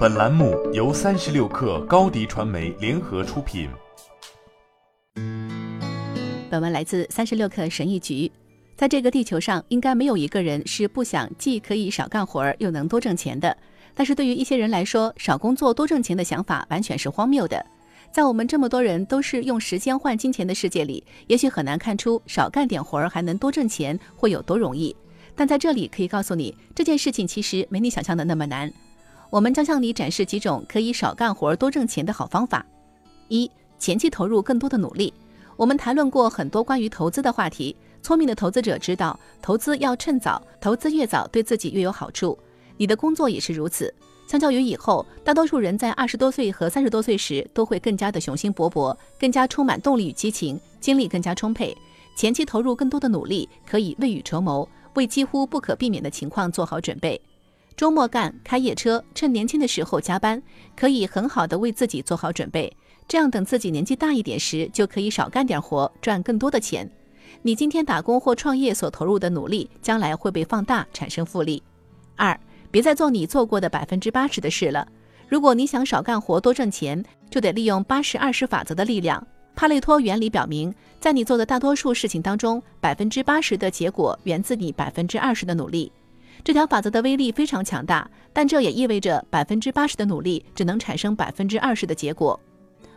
本栏目由三十六氪高低传媒联合出品。本文来自三十六氪神译局。在这个地球上，应该没有一个人是不想既可以少干活儿又能多挣钱的。但是对于一些人来说，少工作多挣钱的想法完全是荒谬的。在我们这么多人都是用时间换金钱的世界里，也许很难看出少干点活儿还能多挣钱会有多容易。但在这里可以告诉你，这件事情其实没你想象的那么难。我们将向你展示几种可以少干活多挣钱的好方法。一、前期投入更多的努力。我们谈论过很多关于投资的话题，聪明的投资者知道，投资要趁早，投资越早对自己越有好处。你的工作也是如此。相较于以后，大多数人在二十多岁和三十多岁时都会更加的雄心勃勃，更加充满动力与激情，精力更加充沛。前期投入更多的努力，可以未雨绸缪，为几乎不可避免的情况做好准备。周末干开夜车，趁年轻的时候加班，可以很好的为自己做好准备。这样等自己年纪大一点时，就可以少干点活，赚更多的钱。你今天打工或创业所投入的努力，将来会被放大，产生复利。二，别再做你做过的百分之八十的事了。如果你想少干活多挣钱，就得利用八十二十法则的力量。帕累托原理表明，在你做的大多数事情当中，百分之八十的结果源自你百分之二十的努力。这条法则的威力非常强大，但这也意味着百分之八十的努力只能产生百分之二十的结果。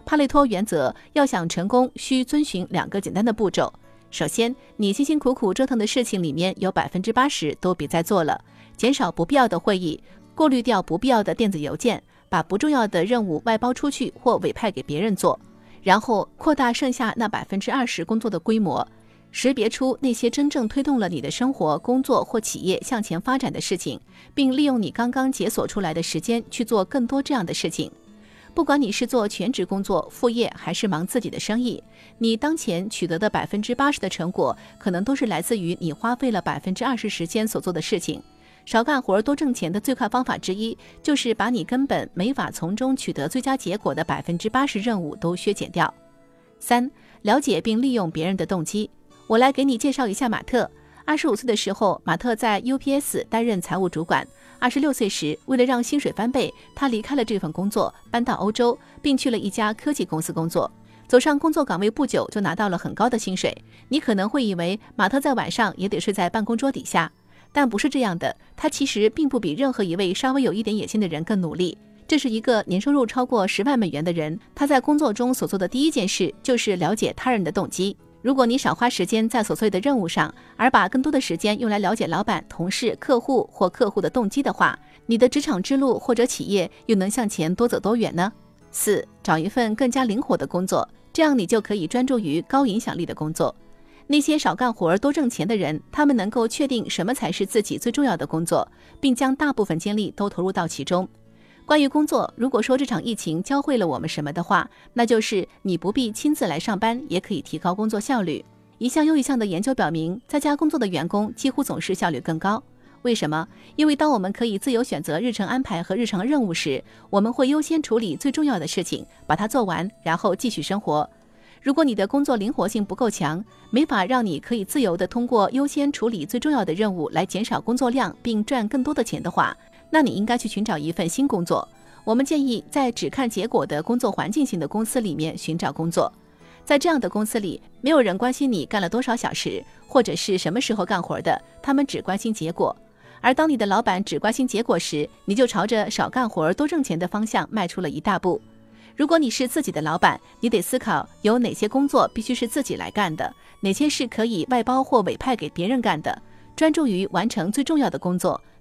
帕累托原则要想成功，需遵循两个简单的步骤。首先，你辛辛苦苦折腾的事情里面有百分之八十都别再做了，减少不必要的会议，过滤掉不必要的电子邮件，把不重要的任务外包出去或委派给别人做，然后扩大剩下那百分之二十工作的规模。识别出那些真正推动了你的生活、工作或企业向前发展的事情，并利用你刚刚解锁出来的时间去做更多这样的事情。不管你是做全职工作、副业，还是忙自己的生意，你当前取得的百分之八十的成果，可能都是来自于你花费了百分之二十时间所做的事情。少干活多挣钱的最快方法之一，就是把你根本没法从中取得最佳结果的百分之八十任务都削减掉。三、了解并利用别人的动机。我来给你介绍一下马特。二十五岁的时候，马特在 UPS 担任财务主管。二十六岁时，为了让薪水翻倍，他离开了这份工作，搬到欧洲，并去了一家科技公司工作。走上工作岗位不久，就拿到了很高的薪水。你可能会以为马特在晚上也得睡在办公桌底下，但不是这样的。他其实并不比任何一位稍微有一点野心的人更努力。这是一个年收入超过十万美元的人。他在工作中所做的第一件事就是了解他人的动机。如果你少花时间在琐碎的任务上，而把更多的时间用来了解老板、同事、客户或客户的动机的话，你的职场之路或者企业又能向前多走多远呢？四，找一份更加灵活的工作，这样你就可以专注于高影响力的工作。那些少干活多挣钱的人，他们能够确定什么才是自己最重要的工作，并将大部分精力都投入到其中。关于工作，如果说这场疫情教会了我们什么的话，那就是你不必亲自来上班，也可以提高工作效率。一项又一项的研究表明，在家工作的员工几乎总是效率更高。为什么？因为当我们可以自由选择日程安排和日常任务时，我们会优先处理最重要的事情，把它做完，然后继续生活。如果你的工作灵活性不够强，没法让你可以自由地通过优先处理最重要的任务来减少工作量并赚更多的钱的话，那你应该去寻找一份新工作。我们建议在只看结果的工作环境型的公司里面寻找工作。在这样的公司里，没有人关心你干了多少小时或者是什么时候干活的，他们只关心结果。而当你的老板只关心结果时，你就朝着少干活多挣钱的方向迈出了一大步。如果你是自己的老板，你得思考有哪些工作必须是自己来干的，哪些是可以外包或委派给别人干的，专注于完成最重要的工作。